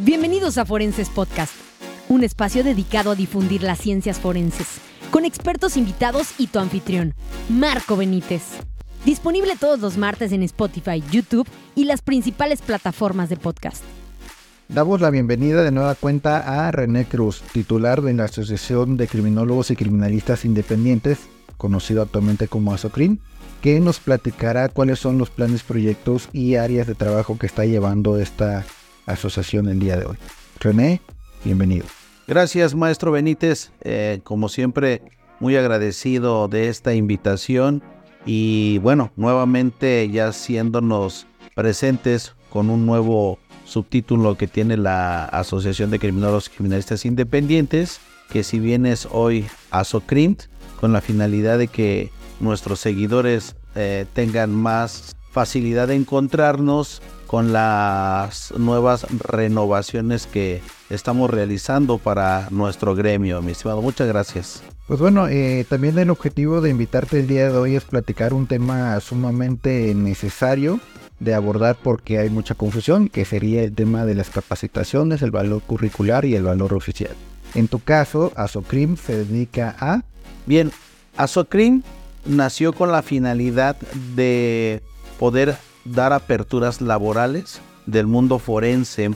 Bienvenidos a Forenses Podcast, un espacio dedicado a difundir las ciencias forenses, con expertos invitados y tu anfitrión, Marco Benítez. Disponible todos los martes en Spotify, YouTube y las principales plataformas de podcast. Damos la bienvenida de nueva cuenta a René Cruz, titular de la Asociación de Criminólogos y Criminalistas Independientes, conocido actualmente como ASOCRIM, que nos platicará cuáles son los planes, proyectos y áreas de trabajo que está llevando esta asociación el día de hoy. René, bienvenido. Gracias, maestro Benítez. Eh, como siempre, muy agradecido de esta invitación y bueno, nuevamente ya siéndonos presentes con un nuevo subtítulo que tiene la Asociación de Criminólogos y Criminalistas Independientes, que si bien es hoy ASOCRIMT, con la finalidad de que nuestros seguidores eh, tengan más facilidad de encontrarnos con las nuevas renovaciones que estamos realizando para nuestro gremio, mi estimado. Muchas gracias. Pues bueno, eh, también el objetivo de invitarte el día de hoy es platicar un tema sumamente necesario de abordar porque hay mucha confusión, que sería el tema de las capacitaciones, el valor curricular y el valor oficial. En tu caso, ASOCRIM se dedica a... Bien, ASOCRIM nació con la finalidad de poder dar aperturas laborales del mundo forense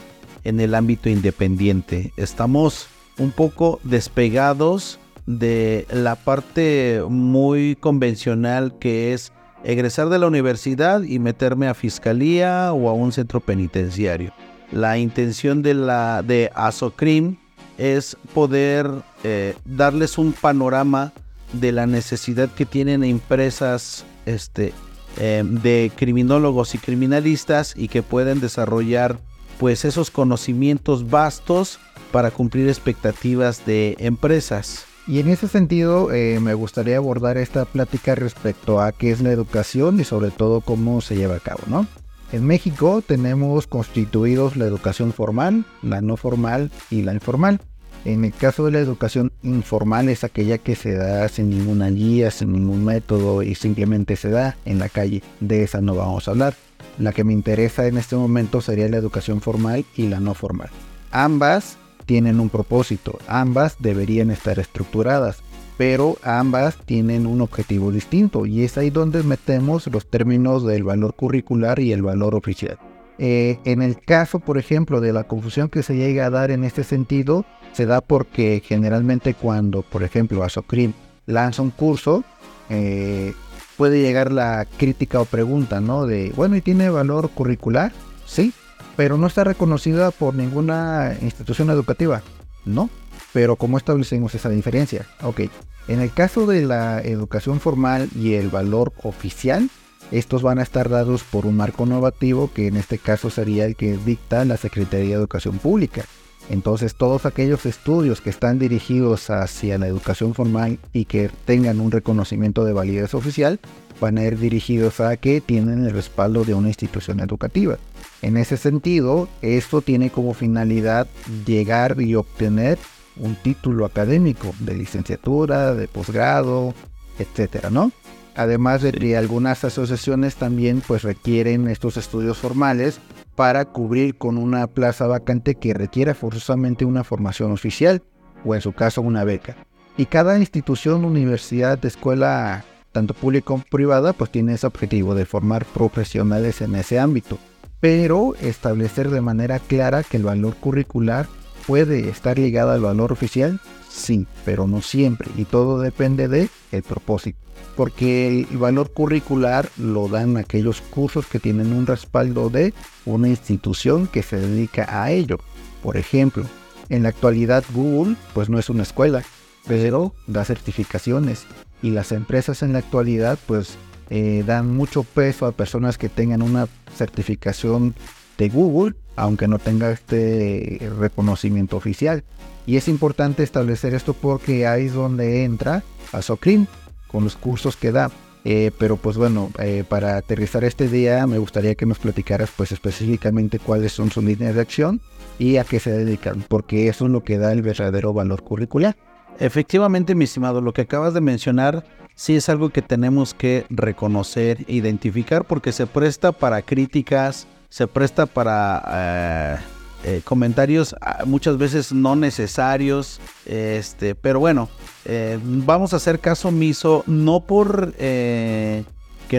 en el ámbito independiente. Estamos un poco despegados de la parte muy convencional que es egresar de la universidad y meterme a fiscalía o a un centro penitenciario. La intención de la de ASOCRIM es poder eh, darles un panorama de la necesidad que tienen empresas este, em, de criminólogos y criminalistas y que pueden desarrollar pues esos conocimientos vastos para cumplir expectativas de empresas. Y en ese sentido eh, me gustaría abordar esta plática respecto a qué es la educación y sobre todo cómo se lleva a cabo, ¿no? En México tenemos constituidos la educación formal, la no formal y la informal. En el caso de la educación informal es aquella que se da sin ninguna guía, sin ningún método y simplemente se da en la calle. De esa no vamos a hablar. La que me interesa en este momento sería la educación formal y la no formal. Ambas tienen un propósito, ambas deberían estar estructuradas, pero ambas tienen un objetivo distinto y es ahí donde metemos los términos del valor curricular y el valor oficial. Eh, en el caso, por ejemplo, de la confusión que se llega a dar en este sentido, se da porque generalmente cuando, por ejemplo, Asocrim lanza un curso, eh, puede llegar la crítica o pregunta, ¿no? De, bueno, ¿y tiene valor curricular? Sí, pero no está reconocida por ninguna institución educativa. No, pero ¿cómo establecemos esa diferencia? Ok, en el caso de la educación formal y el valor oficial, estos van a estar dados por un marco normativo que en este caso sería el que dicta la Secretaría de Educación Pública. Entonces todos aquellos estudios que están dirigidos hacia la educación formal y que tengan un reconocimiento de validez oficial van a ir dirigidos a que tienen el respaldo de una institución educativa. En ese sentido, esto tiene como finalidad llegar y obtener un título académico de licenciatura, de posgrado, etcétera, ¿no? Además de que algunas asociaciones también pues requieren estos estudios formales para cubrir con una plaza vacante que requiera forzosamente una formación oficial o en su caso una beca. Y cada institución, universidad, escuela, tanto pública como privada, pues tiene ese objetivo de formar profesionales en ese ámbito. Pero establecer de manera clara que el valor curricular puede estar ligado al valor oficial, sí, pero no siempre. Y todo depende de el propósito porque el valor curricular lo dan aquellos cursos que tienen un respaldo de una institución que se dedica a ello. Por ejemplo, en la actualidad Google pues no es una escuela, pero da certificaciones y las empresas en la actualidad pues eh, dan mucho peso a personas que tengan una certificación de Google, aunque no tenga este reconocimiento oficial. Y es importante establecer esto porque ahí es donde entra a Socrim, con los cursos que da. Eh, pero pues bueno, eh, para aterrizar este día me gustaría que nos platicaras pues específicamente cuáles son sus líneas de acción y a qué se dedican, porque eso es lo que da el verdadero valor curricular. Efectivamente, mi estimado, lo que acabas de mencionar sí es algo que tenemos que reconocer, identificar, porque se presta para críticas, se presta para eh, eh, comentarios ah, muchas veces no necesarios, este, pero bueno, eh, vamos a hacer caso omiso no por que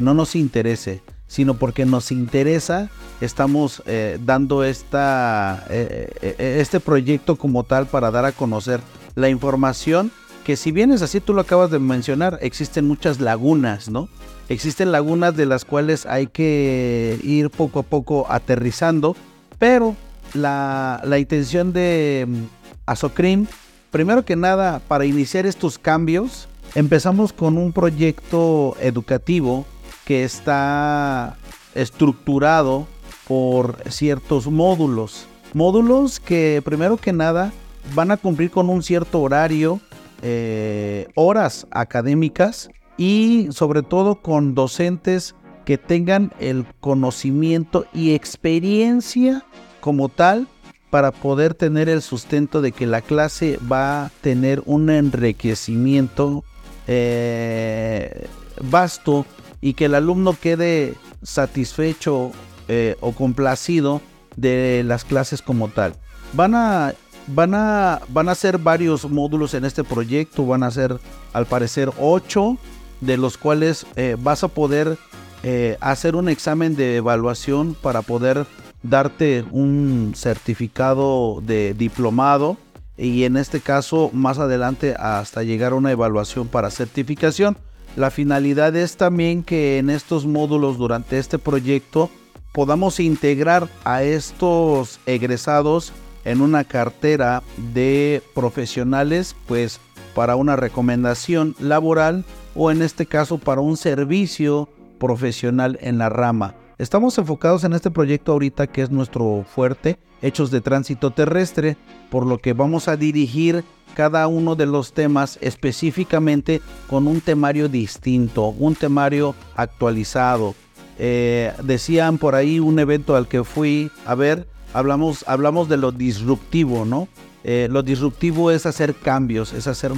no nos interese, sino porque nos interesa, estamos dando esta, este proyecto como tal para dar a conocer la información que si bien es así, tú lo acabas de mencionar, existen muchas lagunas, ¿no? Existen lagunas de las cuales hay que ir poco a poco aterrizando, pero la, intención de mm, Azocrim, primero que nada, para iniciar estos cambios, empezamos con un proyecto educativo que está estructurado por ciertos módulos. Módulos que primero que nada van a cumplir con un cierto horario eh, horas académicas y sobre todo con docentes que tengan el conocimiento y experiencia como tal para poder tener el sustento de que la clase va a tener un enriquecimiento eh, vasto y que el alumno quede satisfecho eh, o complacido de las clases como tal. Van a Van a, van a ser varios módulos en este proyecto, van a ser al parecer ocho, de los cuales eh, vas a poder eh, hacer un examen de evaluación para poder darte un certificado de diplomado y en este caso más adelante hasta llegar a una evaluación para certificación. La finalidad es también que en estos módulos durante este proyecto podamos integrar a estos egresados en una cartera de profesionales, pues para una recomendación laboral o en este caso para un servicio profesional en la rama. Estamos enfocados en este proyecto ahorita que es nuestro fuerte, hechos de tránsito terrestre, por lo que vamos a dirigir cada uno de los temas específicamente con un temario distinto, un temario actualizado. Eh, decían por ahí un evento al que fui a ver, hablamos, hablamos de lo disruptivo, ¿no? Eh, lo disruptivo es hacer cambios, es hacer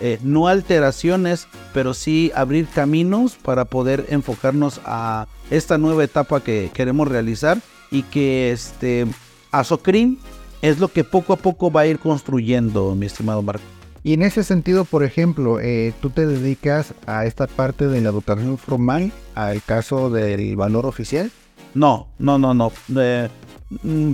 eh, no alteraciones, pero sí abrir caminos para poder enfocarnos a esta nueva etapa que queremos realizar y que este Azocrin es lo que poco a poco va a ir construyendo, mi estimado Marco. Y en ese sentido, por ejemplo, eh, tú te dedicas a esta parte de la educación formal, al caso del valor oficial. No, no, no, no. Mm,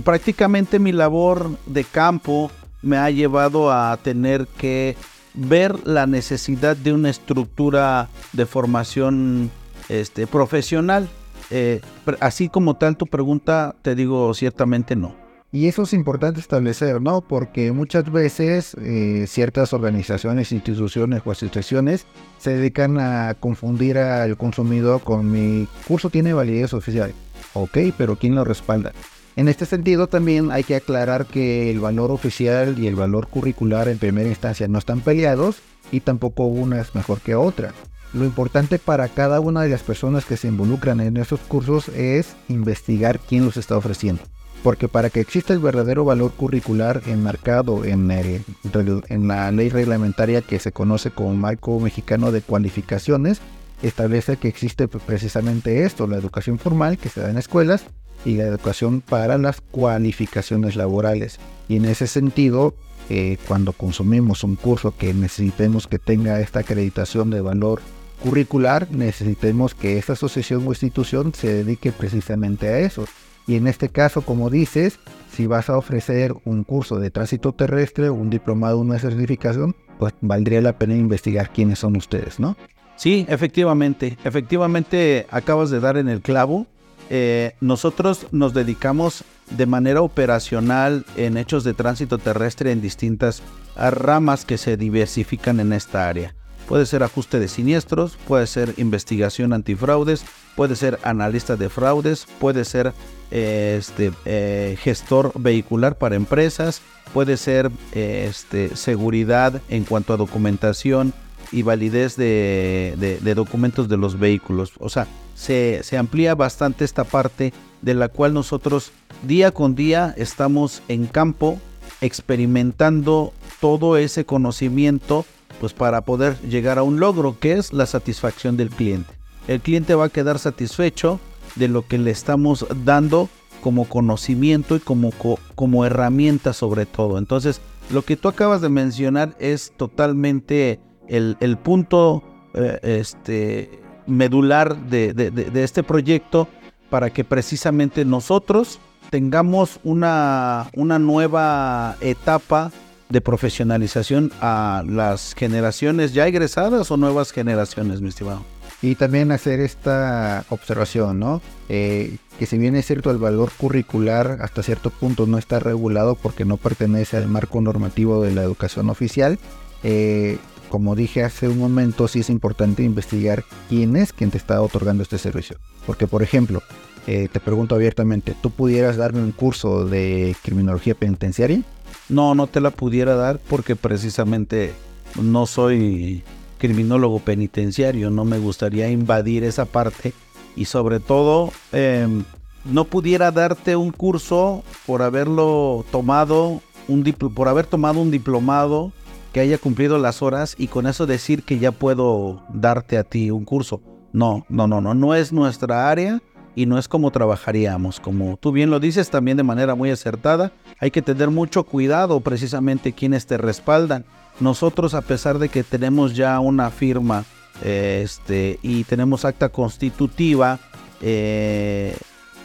prácticamente mi labor de campo me ha llevado a tener que ver la necesidad de una estructura de formación este, profesional. Eh, así como tal tu pregunta, te digo ciertamente no. Y eso es importante establecer, ¿no? Porque muchas veces eh, ciertas organizaciones, instituciones o asociaciones se dedican a confundir al consumidor con mi curso tiene validez oficial. Ok, pero ¿quién lo respalda? En este sentido también hay que aclarar que el valor oficial y el valor curricular en primera instancia no están peleados y tampoco una es mejor que otra. Lo importante para cada una de las personas que se involucran en estos cursos es investigar quién los está ofreciendo. Porque para que exista el verdadero valor curricular enmarcado en, en la ley reglamentaria que se conoce como Marco Mexicano de Cualificaciones, establece que existe precisamente esto, la educación formal que se da en escuelas y la educación para las cualificaciones laborales. Y en ese sentido, eh, cuando consumimos un curso que necesitemos que tenga esta acreditación de valor curricular, necesitemos que esta asociación o institución se dedique precisamente a eso. Y en este caso, como dices, si vas a ofrecer un curso de tránsito terrestre, un diplomado, una certificación, pues valdría la pena investigar quiénes son ustedes, ¿no? Sí, efectivamente, efectivamente acabas de dar en el clavo. Eh, nosotros nos dedicamos de manera operacional en hechos de tránsito terrestre en distintas ramas que se diversifican en esta área. Puede ser ajuste de siniestros, puede ser investigación antifraudes, puede ser analista de fraudes, puede ser eh, este, eh, gestor vehicular para empresas, puede ser este, seguridad en cuanto a documentación y validez de, de documentos de los vehículos. O sea, se, amplía bastante esta parte de la cual nosotros día con día estamos en campo experimentando todo ese conocimiento pues para poder llegar a un logro que es la satisfacción del cliente. El cliente va a quedar satisfecho de lo que le estamos dando como conocimiento y como, como herramienta sobre todo. Entonces, lo que tú acabas de mencionar es totalmente el, punto eh, este, medular de, este proyecto para que precisamente nosotros tengamos una, una nueva etapa de profesionalización a las generaciones ya egresadas o nuevas generaciones, mi estimado. Y también hacer esta observación, ¿no? Eh, que si bien es cierto el valor curricular hasta cierto punto no está regulado porque no pertenece al marco normativo de la educación oficial, eh, como dije hace un momento, sí es importante investigar quién es quien te está otorgando este servicio. Porque, por ejemplo, eh, te pregunto abiertamente, ¿tú pudieras darme un curso de criminología penitenciaria? No, no te la pudiera dar porque precisamente no soy criminólogo penitenciario, no me gustaría invadir esa parte y sobre todo em, no pudiera darte un curso por haberlo tomado, un por haber tomado un diplomado que haya cumplido las horas y con eso decir que ya puedo darte a ti un curso. No, no, no, no, no es nuestra área y no es como trabajaríamos. Como tú bien lo dices también de manera muy acertada, hay que tener mucho cuidado precisamente quienes te respaldan. Nosotros a pesar de que tenemos ya una firma este, y tenemos acta constitutiva, eh,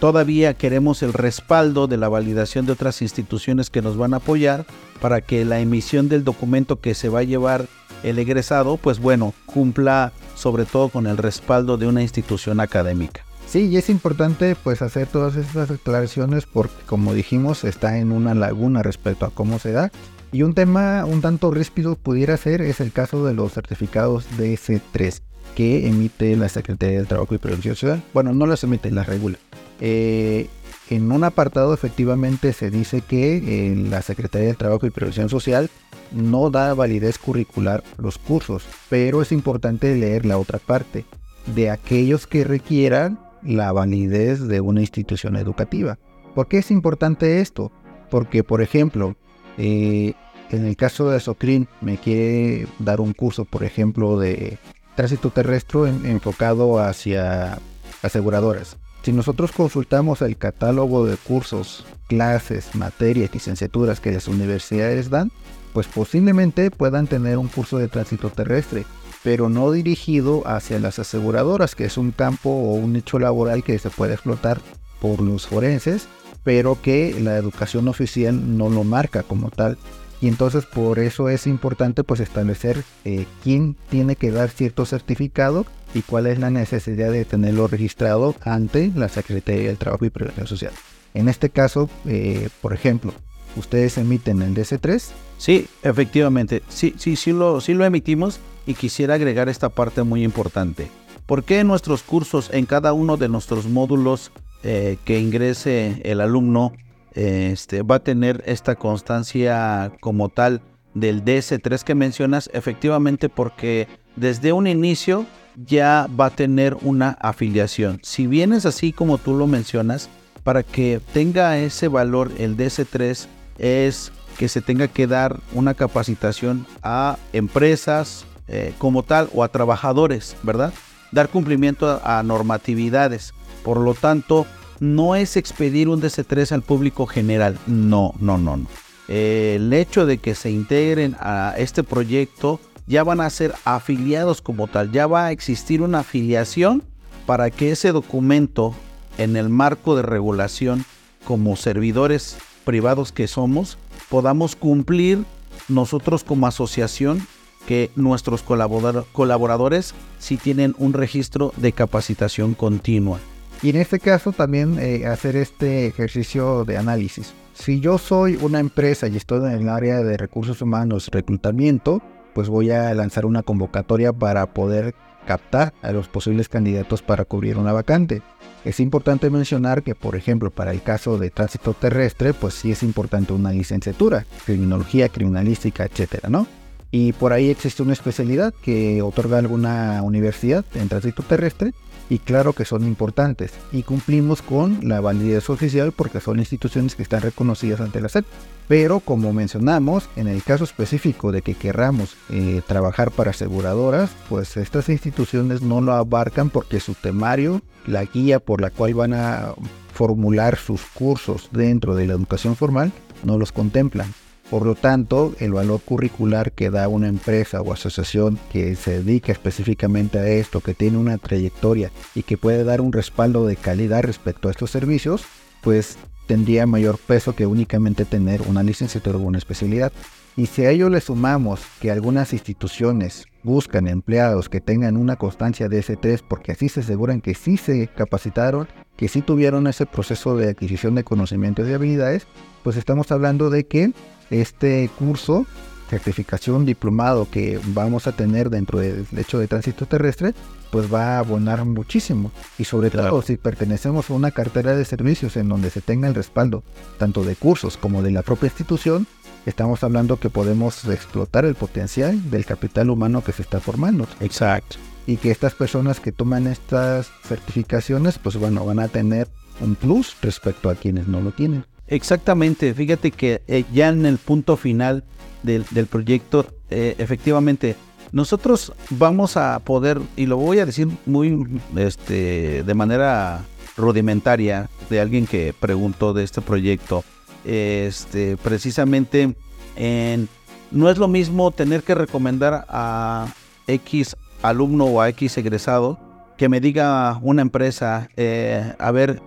todavía queremos el respaldo de la validación de otras instituciones que nos van a apoyar para que la emisión del documento que se va a llevar el egresado, pues bueno, cumpla sobre todo con el respaldo de una institución académica. Sí, y es importante pues hacer todas estas declaraciones porque como dijimos está en una laguna respecto a cómo se da. Y un tema un tanto ríspido pudiera ser es el caso de los certificados DS3 que emite la Secretaría del Trabajo y Prevención Social. Bueno, no los emite, las regula. Eh, en un apartado efectivamente se dice que en la Secretaría del Trabajo y Prevención Social no da validez curricular los cursos, pero es importante leer la otra parte de aquellos que requieran la validez de una institución educativa. ¿Por qué es importante esto? Porque, por ejemplo, eh, en el caso de Socrin me quiere dar un curso, por ejemplo, de tránsito terrestre enfocado hacia aseguradoras. Si nosotros consultamos el catálogo de cursos, clases, materias, licenciaturas que las universidades dan, pues posiblemente puedan tener un curso de tránsito terrestre, pero no dirigido hacia las aseguradoras, que es un campo o un hecho laboral que se puede explotar por los forenses, pero que la educación oficial no lo marca como tal. Y entonces por eso es importante pues establecer eh, quién tiene que dar cierto certificado y cuál es la necesidad de tenerlo registrado ante la Secretaría del Trabajo y Prevención Social. En este caso, eh, por ejemplo, ¿ustedes emiten el DC3? Sí, efectivamente, sí, sí, sí lo, sí lo emitimos y quisiera agregar esta parte muy importante. ¿Por qué en nuestros cursos, en cada uno de nuestros módulos eh, que ingrese el alumno, este, va a tener esta constancia como tal del DS3 que mencionas? Efectivamente porque desde un inicio ya va a tener una afiliación. Si bien es así como tú lo mencionas, para que tenga ese valor el DS3 es que se tenga que dar una capacitación a empresas, eh, como tal o a trabajadores, ¿verdad? Dar cumplimiento a, normatividades. Por lo tanto, no es expedir un DC3 al público general. No, no, no, no. el hecho de que se integren a este proyecto ya van a ser afiliados como tal. Ya va a existir una afiliación para que ese documento en el marco de regulación como servidores privados que somos podamos cumplir nosotros como asociación que nuestros colaboradores sí tienen un registro de capacitación continua. Y en este caso también eh, hacer este ejercicio de análisis. Si yo soy una empresa y estoy en el área de recursos humanos, reclutamiento, pues voy a lanzar una convocatoria para poder captar a los posibles candidatos para cubrir una vacante. Es importante mencionar que, por ejemplo, para el caso de tránsito terrestre, pues sí es importante una licenciatura, criminología, criminalística, etcétera, ¿no? Y por ahí existe una especialidad que otorga alguna universidad en tránsito terrestre y claro que son importantes y cumplimos con la validez oficial porque son instituciones que están reconocidas ante la SEP. Pero como mencionamos, en el caso específico de que querramos eh, trabajar para aseguradoras, pues estas instituciones no lo abarcan porque su temario, la guía por la cual van a formular sus cursos dentro de la educación formal, no los contemplan. Por lo tanto, el valor curricular que da una empresa o asociación que se dedica específicamente a esto, que tiene una trayectoria y que puede dar un respaldo de calidad respecto a estos servicios, pues tendría mayor peso que únicamente tener una licenciatura o una especialidad. Y si a ello le sumamos que algunas instituciones buscan empleados que tengan una constancia de S3 porque así se aseguran que sí se capacitaron, que sí tuvieron ese proceso de adquisición de conocimientos y habilidades, pues estamos hablando de que este curso, certificación diplomado que vamos a tener dentro del hecho de tránsito terrestre, pues va a abonar muchísimo. Y sobre todo si pertenecemos a una cartera de servicios en donde se tenga el respaldo tanto de cursos como de la propia institución, estamos hablando que podemos explotar el potencial del capital humano que se está formando. Exacto. Y que estas personas que toman estas certificaciones, pues bueno, van a tener un plus respecto a quienes no lo tienen. Exactamente, fíjate que eh, ya en el punto final del, proyecto, eh, efectivamente, nosotros vamos a poder, y lo voy a decir muy este, de manera rudimentaria, de alguien que preguntó de este proyecto, este, precisamente en, no es lo mismo tener que recomendar a X alumno o a X egresado que me diga una empresa, eh, a ver,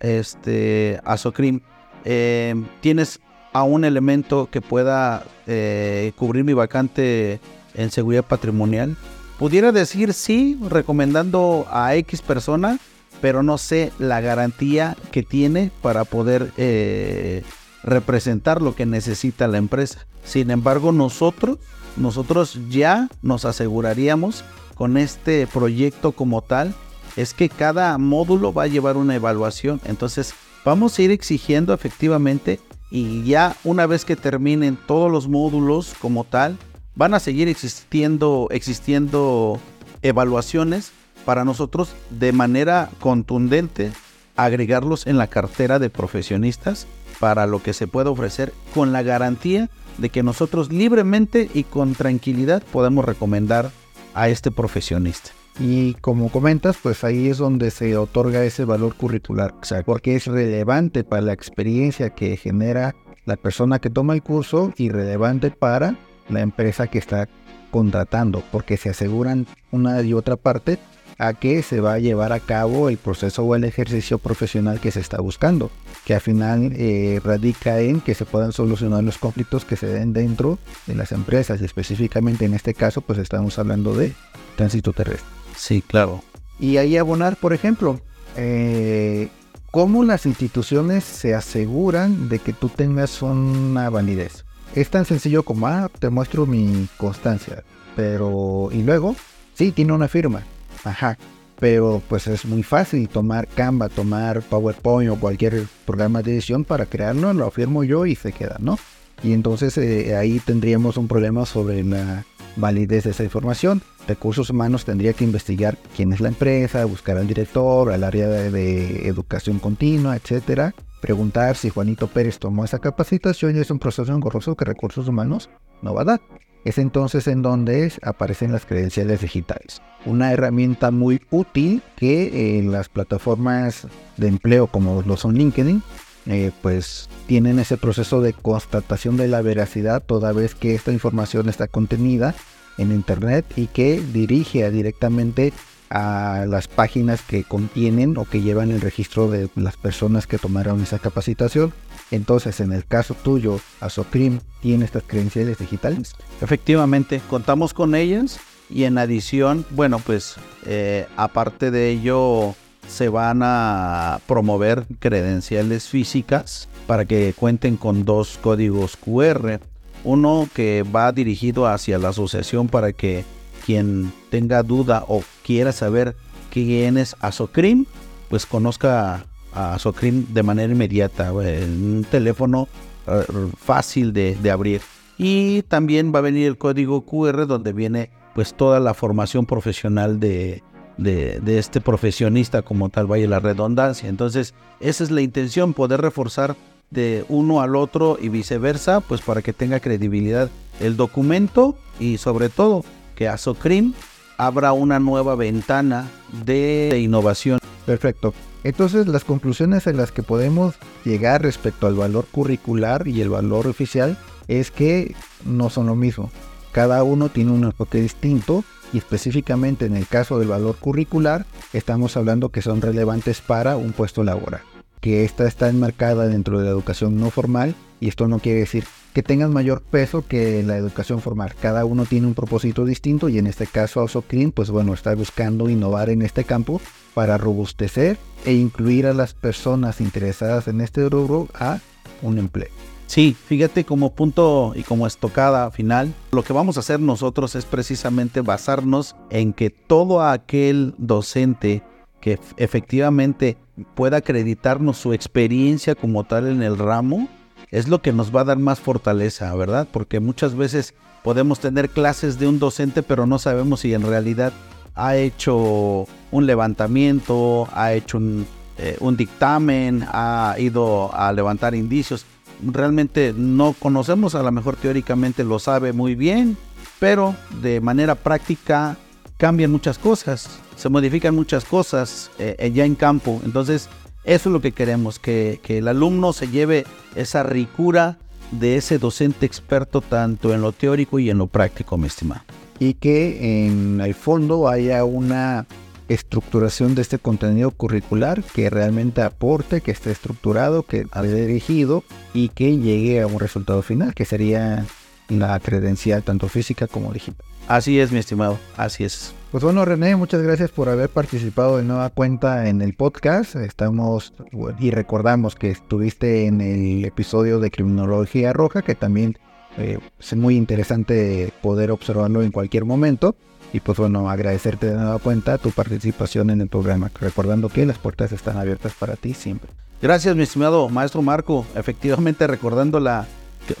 este, Asocrim, eh, tienes a un elemento que pueda eh, cubrir mi vacante en seguridad patrimonial. Pudiera decir sí, recomendando a X persona, pero no sé la garantía que tiene para poder eh, representar lo que necesita la empresa. Sin embargo, nosotros, nosotros ya nos aseguraríamos con este proyecto como tal, es que cada módulo va a llevar una evaluación. Entonces, vamos a ir exigiendo efectivamente y ya una vez que terminen todos los módulos como tal, van a seguir existiendo, existiendo evaluaciones para nosotros de manera contundente agregarlos en la cartera de profesionistas para lo que se pueda ofrecer con la garantía de que nosotros libremente y con tranquilidad podemos recomendar a este profesionista. Y como comentas, pues ahí es donde se otorga ese valor curricular, porque es relevante para la experiencia que genera la persona que toma el curso y relevante para la empresa que está contratando, porque se aseguran una y otra parte a que se va a llevar a cabo el proceso o el ejercicio profesional que se está buscando, que al final eh, radica en que se puedan solucionar los conflictos que se den dentro de las empresas específicamente en este caso pues estamos hablando de tránsito terrestre. Sí, claro. Y ahí abonar, por ejemplo, eh, cómo las instituciones se aseguran de que tú tengas una validez. Es tan sencillo como, ah, te muestro mi constancia, pero, y luego, sí, tiene una firma, ajá, pero pues es muy fácil tomar Canva, tomar PowerPoint o cualquier programa de edición para crearlo, lo firmo yo y se queda, ¿no? Y entonces eh, ahí tendríamos un problema sobre la validez de esa información. Recursos humanos tendría que investigar quién es la empresa, buscar al director, al área de, educación continua, etcétera. Preguntar si Juanito Pérez tomó esa capacitación y es un proceso engorroso que recursos humanos no va a dar. Es entonces en donde aparecen las credenciales digitales. Una herramienta muy útil que en las plataformas de empleo como lo son LinkedIn, eh, pues tienen ese proceso de constatación de la veracidad toda vez que esta información está contenida en internet y que dirige directamente a las páginas que contienen o que llevan el registro de las personas que tomaron esa capacitación. Entonces, en el caso tuyo, Asocrim tiene estas credenciales digitales. Efectivamente, contamos con ellas y en adición, bueno, pues eh, aparte de ello, se van a promover credenciales físicas para que cuenten con dos códigos QR uno que va dirigido hacia la asociación para que quien tenga duda o quiera saber quién es Asocrim, pues conozca a Asocrim de manera inmediata, en un teléfono eh, fácil de, abrir. y también va a venir el código QR donde viene pues toda la formación profesional de, de, este profesionista como tal, vaya la redundancia. Entonces, esa es la intención, poder reforzar de uno al otro y viceversa, pues para que tenga credibilidad el documento y sobre todo que a Socrim abra una nueva ventana de, innovación. Perfecto. Entonces las conclusiones a las que podemos llegar respecto al valor curricular y el valor oficial es que no son lo mismo. Cada uno tiene un enfoque distinto y específicamente en el caso del valor curricular estamos hablando que son relevantes para un puesto laboral. Que esta está enmarcada dentro de la educación no formal y esto no quiere decir que tengan mayor peso que la educación formal. Cada uno tiene un propósito distinto y en este caso Ausoclean pues bueno está buscando innovar en este campo para robustecer e incluir a las personas interesadas en este rubro a un empleo. Sí, fíjate como punto y como estocada final, lo que vamos a hacer nosotros es precisamente basarnos en que todo aquel docente que efectivamente pueda acreditarnos su experiencia como tal en el ramo, es lo que nos va a dar más fortaleza, ¿verdad? Porque muchas veces podemos tener clases de un docente, pero no sabemos si en realidad ha hecho un levantamiento, ha hecho un, eh, un dictamen, ha ido a levantar indicios realmente no conocemos, a lo mejor teóricamente lo sabe muy bien, pero de manera práctica cambian muchas cosas, se modifican muchas cosas eh, eh, ya en campo. Entonces, eso es lo que queremos, que, que el alumno se lleve esa ricura de ese docente experto tanto en lo teórico y en lo práctico, mi estimado. Y que en el fondo haya una estructuración de este contenido curricular que realmente aporte, que esté estructurado, que haya dirigido y que llegue a un resultado final, que sería la credencial tanto física como digital. Así es, mi estimado, así es. Pues bueno, René, muchas gracias por haber participado de nueva cuenta en el podcast. Estamos y recordamos que estuviste en el episodio de Criminología Roja, que también eh, es muy interesante poder observarlo en cualquier momento. Y pues bueno, agradecerte de nueva cuenta tu participación en el programa, recordando que las puertas están abiertas para ti siempre. Gracias, mi estimado maestro Marco. Efectivamente, recordando la,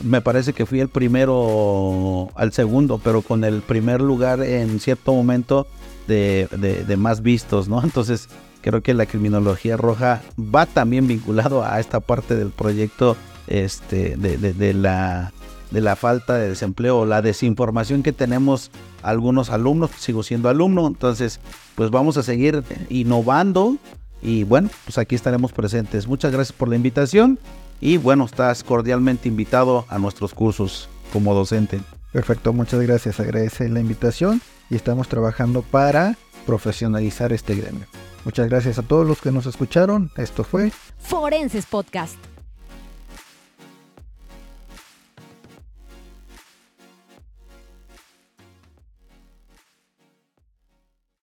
me parece que fui el primero al segundo, pero con el primer lugar en cierto momento de, de, más vistos, ¿no? Entonces, creo que la criminología roja va también vinculado a esta parte del proyecto este, de, de la de la falta de desempleo o la desinformación que tenemos algunos alumnos, sigo siendo alumno, entonces pues vamos a seguir innovando y bueno, pues aquí estaremos presentes. Muchas gracias por la invitación y bueno, estás cordialmente invitado a nuestros cursos como docente. Perfecto, muchas gracias, agradece la invitación y estamos trabajando para profesionalizar este gremio. Muchas gracias a todos los que nos escucharon. Esto fue Forenses Podcast